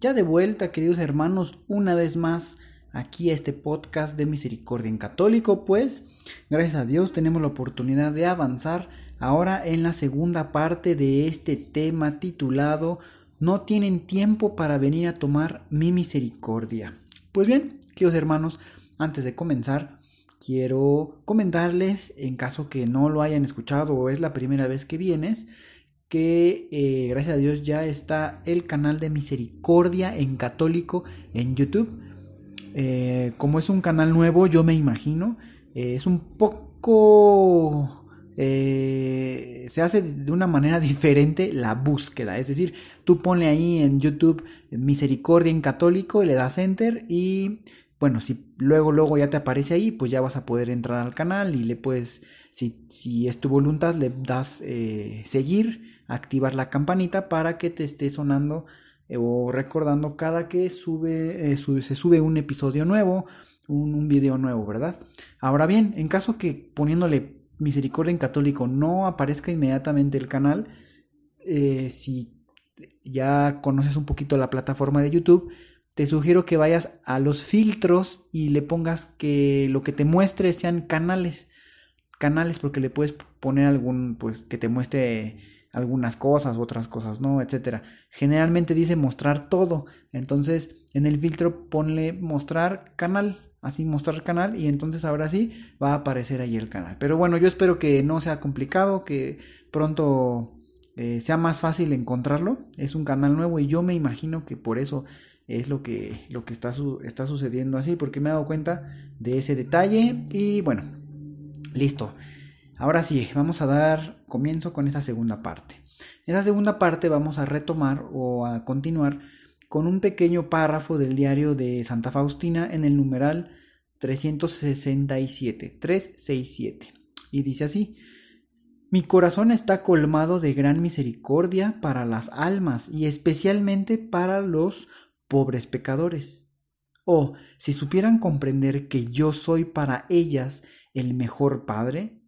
Ya de vuelta, queridos hermanos, una vez más aquí a este podcast de Misericordia en Católico, pues gracias a Dios tenemos la oportunidad de avanzar ahora en la segunda parte de este tema titulado No tienen tiempo para venir a tomar mi misericordia. Pues bien, queridos hermanos, antes de comenzar, quiero comentarles, en caso que no lo hayan escuchado o es la primera vez que vienes, que eh, gracias a Dios ya está el canal de Misericordia en Católico en YouTube. Eh, como es un canal nuevo, yo me imagino, eh, es un poco... se hace de una manera diferente la búsqueda. Es decir, tú ponle ahí en YouTube Misericordia en Católico, le das enter y bueno, si luego, luego ya te aparece ahí, pues ya vas a poder entrar al canal y le puedes, si, si es tu voluntad, le das seguir, activar la campanita para que te esté sonando eh, o recordando cada que eh, sube, se sube un episodio nuevo, un, un, video nuevo, ¿verdad? Ahora bien, en caso que poniéndole misericordia en católico no aparezca inmediatamente el canal, si ya conoces un poquito la plataforma de YouTube, te sugiero que vayas a los filtros y le pongas que lo que te muestre sean canales. Canales porque le puedes poner algún, pues que te muestre algunas cosas, otras cosas, ¿no? Etcétera. Generalmente dice mostrar todo. Entonces, en el filtro ponle mostrar canal. Así mostrar canal y entonces ahora sí va a aparecer ahí el canal. Pero bueno, yo espero que no sea complicado, que pronto eh, sea más fácil encontrarlo. Es un canal nuevo y yo me imagino que por eso es lo que, lo que está, está sucediendo así, porque me he dado cuenta de ese detalle y bueno, listo. Ahora sí, vamos a dar comienzo con esta segunda parte. En esa segunda parte vamos a retomar o a continuar con un pequeño párrafo del diario de Santa Faustina en el numeral 367, 367. Y dice así, mi corazón está colmado de gran misericordia para las almas y especialmente para los pobres pecadores. O si supieran comprender que yo soy para ellas el mejor Padre,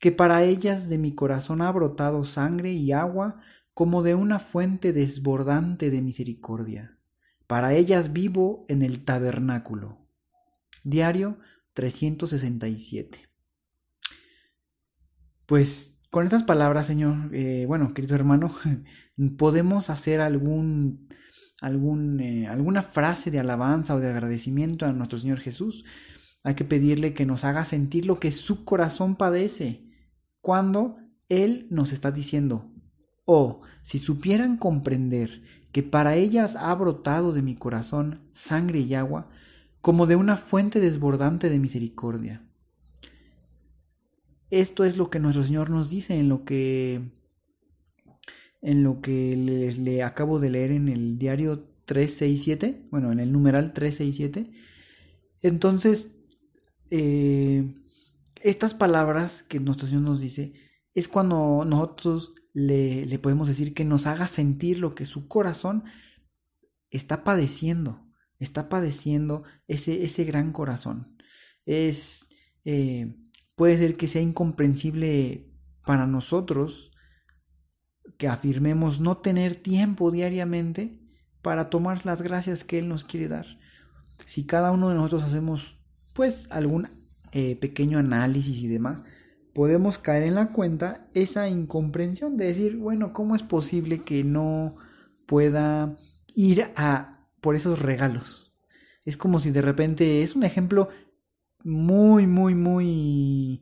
que para ellas de mi corazón ha brotado sangre y agua como de una fuente desbordante de misericordia. Para ellas vivo en el tabernáculo. Diario 367. Pues con estas palabras, Señor, eh, bueno, querido hermano, podemos hacer algún algún, eh, alguna frase de alabanza o de agradecimiento a nuestro Señor Jesús. Hay que pedirle que nos haga sentir lo que su corazón padece cuando Él nos está diciendo, oh, si supieran comprender que para ellas ha brotado de mi corazón sangre y agua, como de una fuente desbordante de misericordia. Esto es lo que nuestro Señor nos dice en lo que en lo que les, le acabo de leer en el diario 367, bueno, en el numeral 367. Entonces, eh, estas palabras que nuestro Señor nos dice es cuando nosotros le, le, podemos decir que nos haga sentir lo que su corazón está padeciendo, está padeciendo ese, ese gran corazón. Es, eh, puede ser que sea incomprensible para nosotros que afirmemos no tener tiempo diariamente para tomar las gracias que Él nos quiere dar. Si cada uno de nosotros hacemos pues algún eh, pequeño análisis y demás, podemos caer en la cuenta esa incomprensión de decir, bueno, ¿cómo es posible que no pueda ir a por esos regalos? Es como si de repente es un ejemplo muy, muy, muy...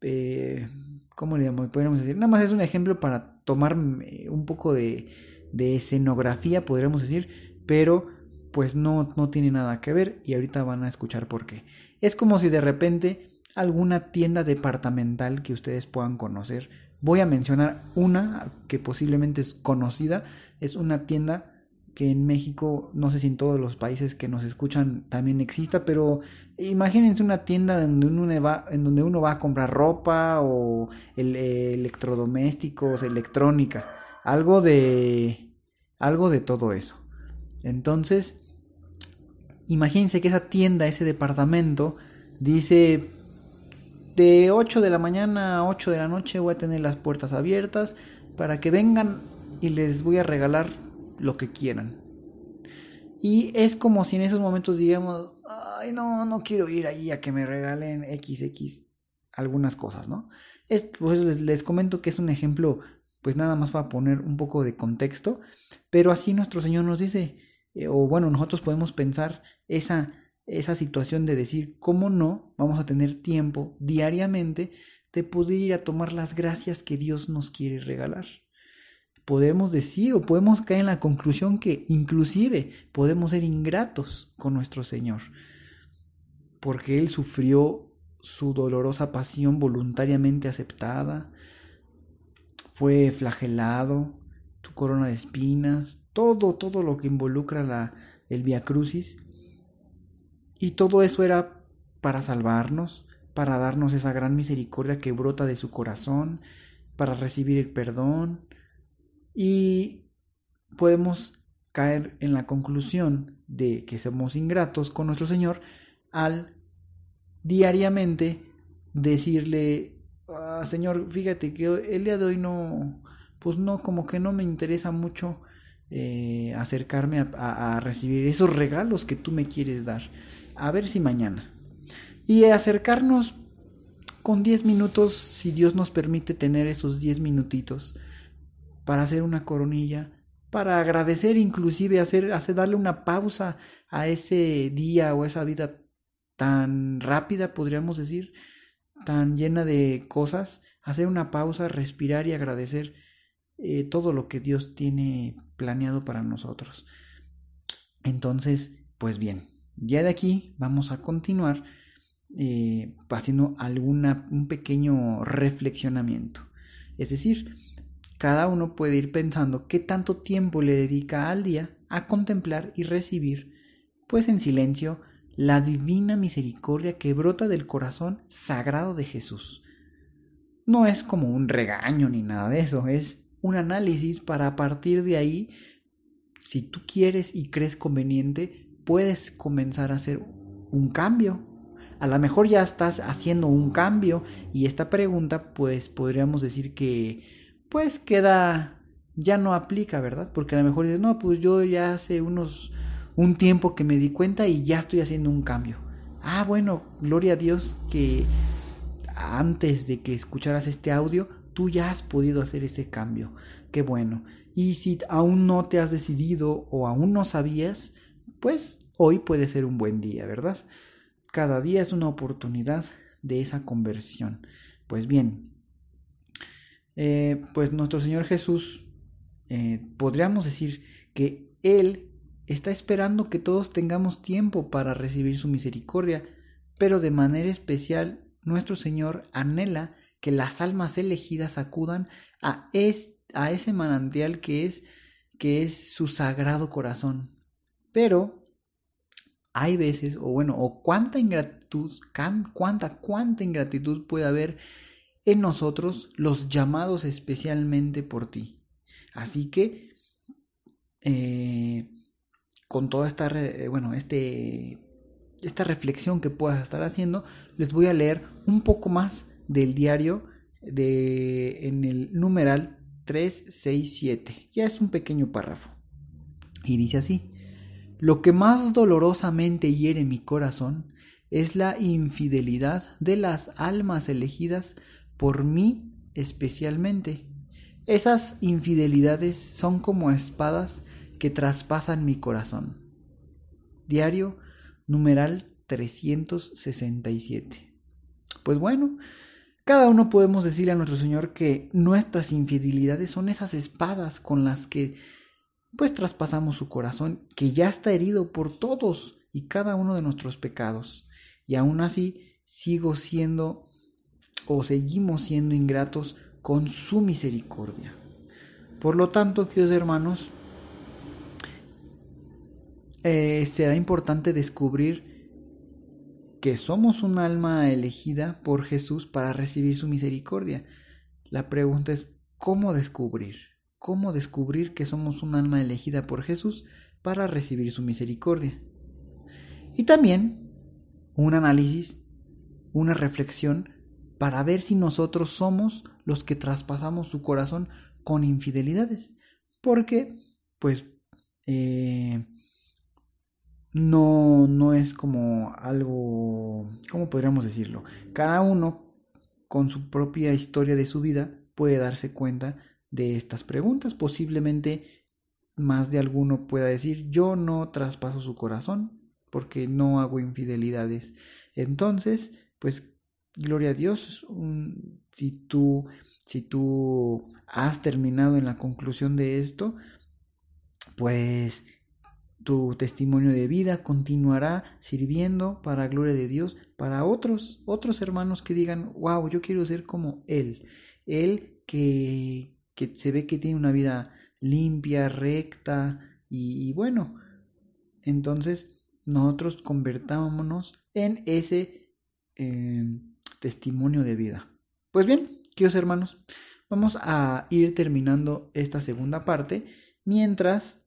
Eh, ¿Cómo le podríamos decir? Nada más es un ejemplo para tomar eh, un poco de, de escenografía, podríamos decir, pero pues no, no tiene nada que ver y ahorita van a escuchar por qué. Es como si de repente alguna tienda departamental que ustedes puedan conocer, voy a mencionar una que posiblemente es conocida, es una tienda que en México, no sé si en todos los países que nos escuchan también exista, pero imagínense una tienda en donde uno va, en donde uno va a comprar ropa o electrodomésticos, electrónica, algo de algo de todo eso. Entonces, imagínense que esa tienda, ese departamento dice de 8 de la mañana a 8 de la noche voy a tener las puertas abiertas para que vengan y les voy a regalar lo que quieran. Y es como si en esos momentos digamos, ay, no, no quiero ir ahí a que me regalen XX algunas cosas, ¿no? Es, pues les, les comento que es un ejemplo, pues nada más para poner un poco de contexto, pero así nuestro Señor nos dice, eh, o bueno, nosotros podemos pensar esa, esa situación de decir, ¿cómo no vamos a tener tiempo diariamente de poder ir a tomar las gracias que Dios nos quiere regalar? podemos decir o podemos caer en la conclusión que inclusive podemos ser ingratos con nuestro Señor, porque Él sufrió su dolorosa pasión voluntariamente aceptada, fue flagelado, tu corona de espinas, todo, todo lo que involucra la, el Via Crucis, y todo eso era para salvarnos, para darnos esa gran misericordia que brota de su corazón, para recibir el perdón, y podemos caer en la conclusión de que somos ingratos con nuestro Señor al diariamente decirle, ah, Señor, fíjate que el día de hoy no, pues no, como que no me interesa mucho eh, acercarme a, recibir esos regalos que tú me quieres dar. A ver si mañana. Y acercarnos con 10 minutos, si Dios nos permite tener esos 10 minutitos para hacer una coronilla, para agradecer inclusive, hacer, hacer, darle una pausa a ese día o esa vida tan rápida, podríamos decir, tan llena de cosas, hacer una pausa, respirar y agradecer eh, todo lo que Dios tiene planeado para nosotros. Entonces, pues bien, ya de aquí vamos a continuar eh, haciendo alguna, un pequeño reflexionamiento. Es decir, cada uno puede ir pensando qué tanto tiempo le dedica al día a contemplar y recibir, pues en silencio, la divina misericordia que brota del corazón sagrado de Jesús. No es como un regaño ni nada de eso, es un análisis para a partir de ahí, si tú quieres y crees conveniente, puedes comenzar a hacer un cambio. A lo mejor ya estás haciendo un cambio y esta pregunta pues podríamos decir que pues queda, ya no aplica, ¿verdad? Porque a lo mejor dices, no, pues yo ya hace unos, un tiempo que me di cuenta y ya estoy haciendo un cambio. Ah, bueno, gloria a Dios que antes de que escucharas este audio, tú ya has podido hacer ese cambio. Qué bueno. Y si aún no te has decidido o aún no sabías, pues hoy puede ser un buen día, ¿verdad? Cada día es una oportunidad de esa conversión. Pues bien, eh, pues nuestro Señor Jesús, eh, podríamos decir que Él está esperando que todos tengamos tiempo para recibir su misericordia, pero de manera especial nuestro Señor anhela que las almas elegidas acudan a, ese manantial que es, que es su sagrado corazón. Pero hay veces, o bueno, o cuánta ingratitud, cuánta, cuánta ingratitud puede haber en nosotros los llamados especialmente por ti. Así que, eh, con toda esta, bueno, este, esta reflexión que puedas estar haciendo, les voy a leer un poco más del diario de, en el numeral 367. Ya es un pequeño párrafo. Y dice así, lo que más dolorosamente hiere mi corazón es la infidelidad de las almas elegidas por mí especialmente. Esas infidelidades son como espadas que traspasan mi corazón. Diario numeral 367. Pues bueno, cada uno podemos decirle a nuestro Señor que nuestras infidelidades son esas espadas con las que pues traspasamos su corazón que ya está herido por todos y cada uno de nuestros pecados. Y aún así sigo siendo o seguimos siendo ingratos con su misericordia. Por lo tanto, queridos hermanos, eh, será importante descubrir que somos un alma elegida por Jesús para recibir su misericordia. La pregunta es, ¿cómo descubrir? ¿Cómo descubrir que somos un alma elegida por Jesús para recibir su misericordia? Y también un análisis, una reflexión para ver si nosotros somos los que traspasamos su corazón con infidelidades. Porque, pues, eh, no, no es como algo, ¿cómo podríamos decirlo? Cada uno, con su propia historia de su vida, puede darse cuenta de estas preguntas. Posiblemente más de alguno pueda decir, yo no traspaso su corazón porque no hago infidelidades. Entonces, pues, gloria a Dios, si tú, si tú has terminado en la conclusión de esto, pues tu testimonio de vida continuará sirviendo para gloria de Dios para otros, otros hermanos que digan, wow, yo quiero ser como Él. Él que, que se ve que tiene una vida limpia, recta y, bueno. Entonces nosotros convertámonos en ese em, testimonio de vida. Pues bien, queridos hermanos, vamos a ir terminando esta segunda parte mientras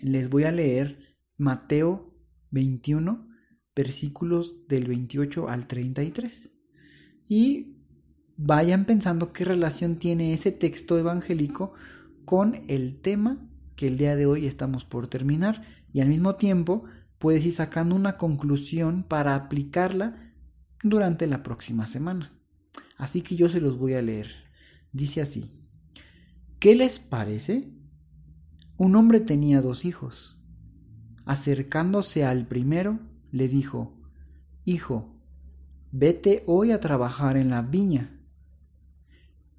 les voy a leer Mateo 21, versículos del 28 al 33. Y vayan pensando qué relación tiene ese texto evangélico con el tema que el día de hoy estamos por terminar y al mismo tiempo puedes ir sacando una conclusión para aplicarla durante la próxima semana. Así que yo se los voy a leer. Dice así. ¿Qué les parece? Un hombre tenía dos hijos. Acercándose al primero, le dijo, Hijo, vete hoy a trabajar en la viña.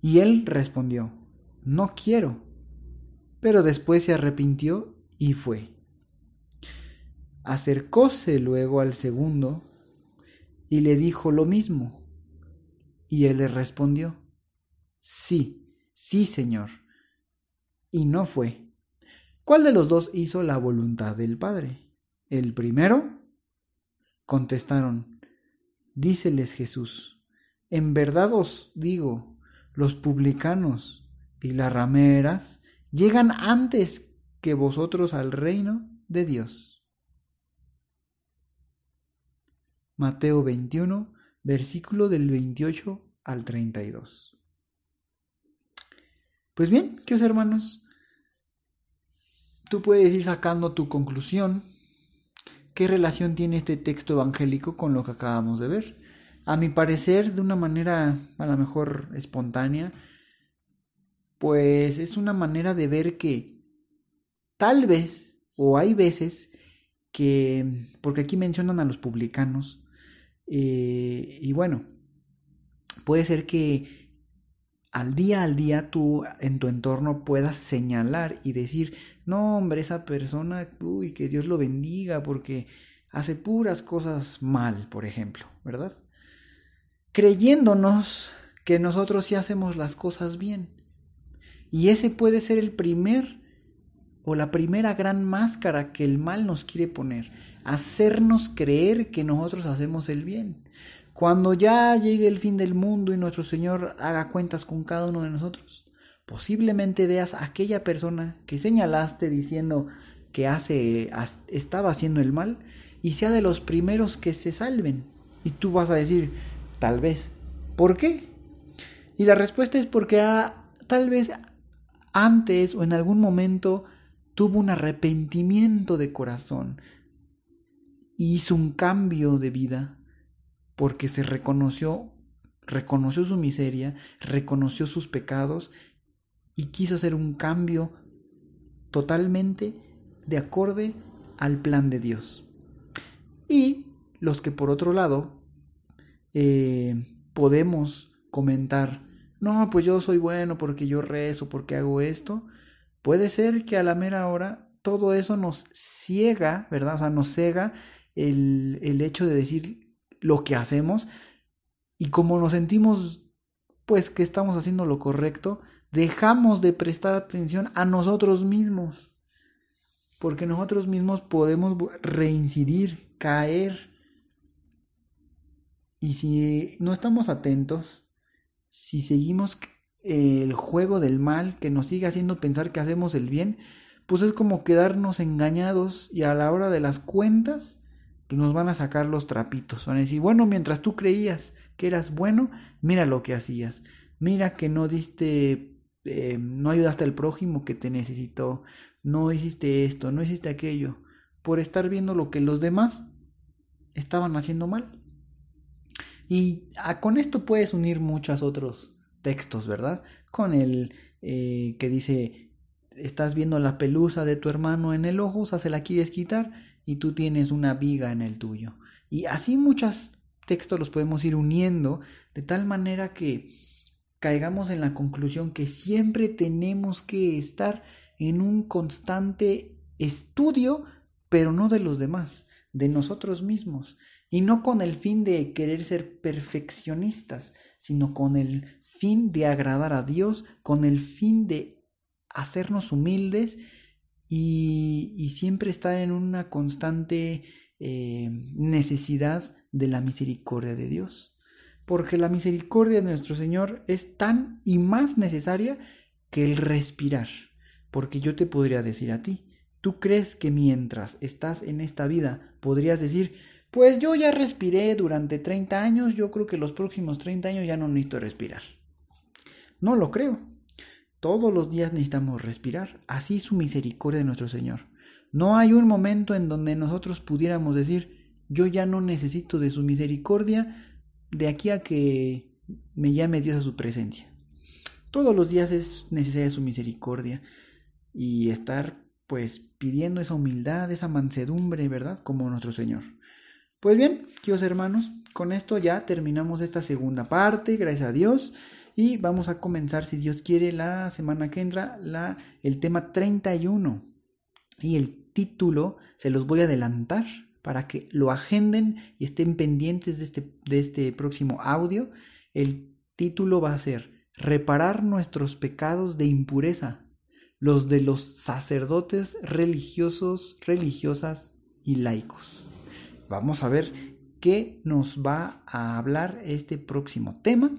Y él respondió, No quiero. Pero después se arrepintió y fue. Acercóse luego al segundo y le dijo lo mismo. Y él le respondió, Sí, sí, Señor. Y no fue. ¿Cuál de los dos hizo la voluntad del Padre? ¿El primero? Contestaron, díceles Jesús, en verdad os digo, los publicanos y las rameras llegan antes que vosotros al reino de Dios. Mateo 21, versículo del 28 al 32. Pues bien, queridos hermanos, tú puedes ir sacando tu conclusión. ¿Qué relación tiene este texto evangélico con lo que acabamos de ver? A mi parecer, de una manera a lo mejor espontánea, pues es una manera de ver que tal vez, o hay veces, que, porque aquí mencionan a los publicanos, eh, y bueno, puede ser que al día al día tú en tu entorno puedas señalar y decir, no hombre, esa persona, uy, que Dios lo bendiga porque hace puras cosas mal, por ejemplo, ¿verdad? Creyéndonos que nosotros sí hacemos las cosas bien. Y ese puede ser el primer o la primera gran máscara que el mal nos quiere poner, hacernos creer que nosotros hacemos el bien. Cuando ya llegue el fin del mundo y nuestro Señor haga cuentas con cada uno de nosotros, posiblemente veas a aquella persona que señalaste diciendo que hace, estaba haciendo el mal y sea de los primeros que se salven. Y tú vas a decir, tal vez, ¿por qué? Y la respuesta es porque tal vez antes o en algún momento tuvo un arrepentimiento de corazón y hizo un cambio de vida porque se reconoció, reconoció su miseria, reconoció sus pecados y quiso hacer un cambio totalmente de acorde al plan de Dios. Y los que por otro lado eh, podemos comentar, no, pues yo soy bueno porque yo rezo, porque hago esto, puede ser que a la mera hora todo eso nos ciega, ¿verdad? O sea, nos cega el, el hecho de decir, lo que hacemos y como nos sentimos pues que estamos haciendo lo correcto, dejamos de prestar atención a nosotros mismos. porque nosotros mismos podemos reincidir, caer. Y si no estamos atentos, si seguimos el juego del mal que nos sigue haciendo pensar que hacemos el bien, pues es como quedarnos engañados y a la hora de las cuentas pues nos van a sacar los trapitos. Van a decir, bueno, mientras tú creías que eras bueno, mira lo que hacías. Mira que no diste, eh, no ayudaste al prójimo que te necesitó. No hiciste esto, no hiciste aquello. Por estar viendo lo que los demás estaban haciendo mal. Y ah, con esto puedes unir muchos otros textos, ¿verdad? Con el eh, que dice, estás viendo la pelusa de tu hermano en el ojo, o sea, se la quieres quitar y tú tienes una viga en el tuyo. Y así muchos textos los podemos ir uniendo de tal manera que caigamos en la conclusión que siempre tenemos que estar en un constante estudio, pero no de los demás, de nosotros mismos, y no con el fin de querer ser perfeccionistas, sino con el fin de agradar a Dios, con el fin de hacernos humildes y, siempre estar en una constante eh, necesidad de la misericordia de Dios. Porque la misericordia de nuestro Señor es tan y más necesaria que el respirar. Porque yo te podría decir a ti, ¿tú crees que mientras estás en esta vida podrías decir, pues yo ya respiré durante 30 años, yo creo que los próximos 30 años ya no necesito respirar? No lo creo. Todos los días necesitamos respirar. Así su misericordia de nuestro Señor. No hay un momento en donde nosotros pudiéramos decir, yo ya no necesito de su misericordia de aquí a que me llame Dios a su presencia. Todos los días es necesaria su misericordia y estar pues pidiendo esa humildad, esa mansedumbre, ¿verdad? Como nuestro Señor. Pues bien, queridos hermanos, con esto ya terminamos esta segunda parte, gracias a Dios. Y vamos a comenzar, si Dios quiere, la semana que entra, la, el tema 31. Y el título se los voy a adelantar para que lo agenden y estén pendientes de este, de este próximo audio. El título va a ser Reparar nuestros pecados de impureza, los de los sacerdotes religiosos, religiosas y laicos. Vamos a ver qué nos va a hablar este próximo tema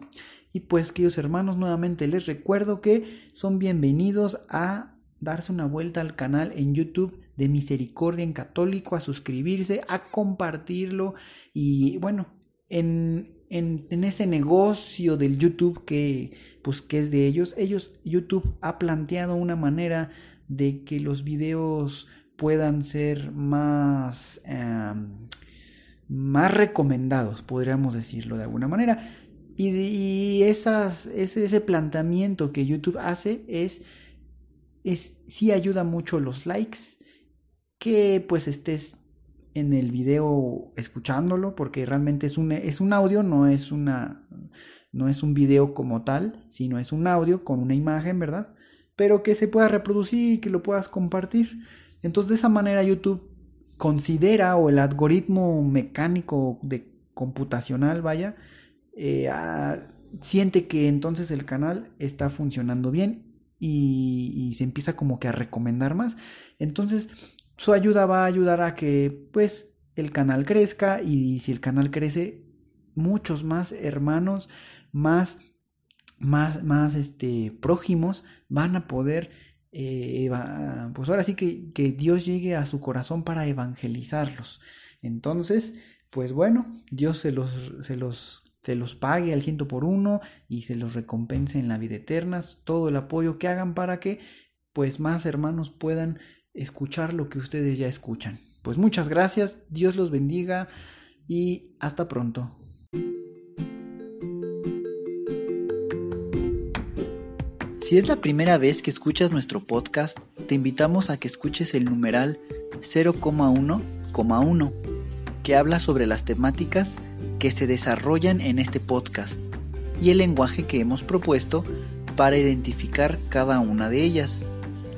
y pues, queridos hermanos, nuevamente les recuerdo que son bienvenidos a darse una vuelta al canal en YouTube de Misericordia en Católico, a suscribirse, a compartirlo y bueno, en, en, ese negocio del YouTube que pues que es de ellos, ellos YouTube ha planteado una manera de que los videos puedan ser más em, más recomendados, podríamos decirlo de alguna manera. Y, ese, ese, planteamiento que YouTube hace es, es, sí ayuda mucho los likes, que pues estés en el video escuchándolo, porque realmente es un, es un audio, no es una, no es un video como tal, sino es un audio con una imagen, ¿verdad? Pero que se pueda reproducir y que lo puedas compartir. Entonces de esa manera YouTube considera o el algoritmo mecánico de computacional, vaya, eh, siente que entonces el canal está funcionando bien y, se empieza como que a recomendar más. Entonces su ayuda va a ayudar a que pues el canal crezca y si el canal crece muchos más hermanos, más más más este prójimos van a poder eh, pues ahora sí que, que Dios llegue a su corazón para evangelizarlos. Entonces, pues bueno, Dios se los, se los se los pague al ciento por uno y se los recompense en la vida eterna, todo el apoyo que hagan para que pues más hermanos puedan escuchar lo que ustedes ya escuchan. Pues muchas gracias, Dios los bendiga y hasta pronto. Si es la primera vez que escuchas nuestro podcast, te invitamos a que escuches el numeral 0,1,1, que habla sobre las temáticas que se desarrollan en este podcast y el lenguaje que hemos propuesto para identificar cada una de ellas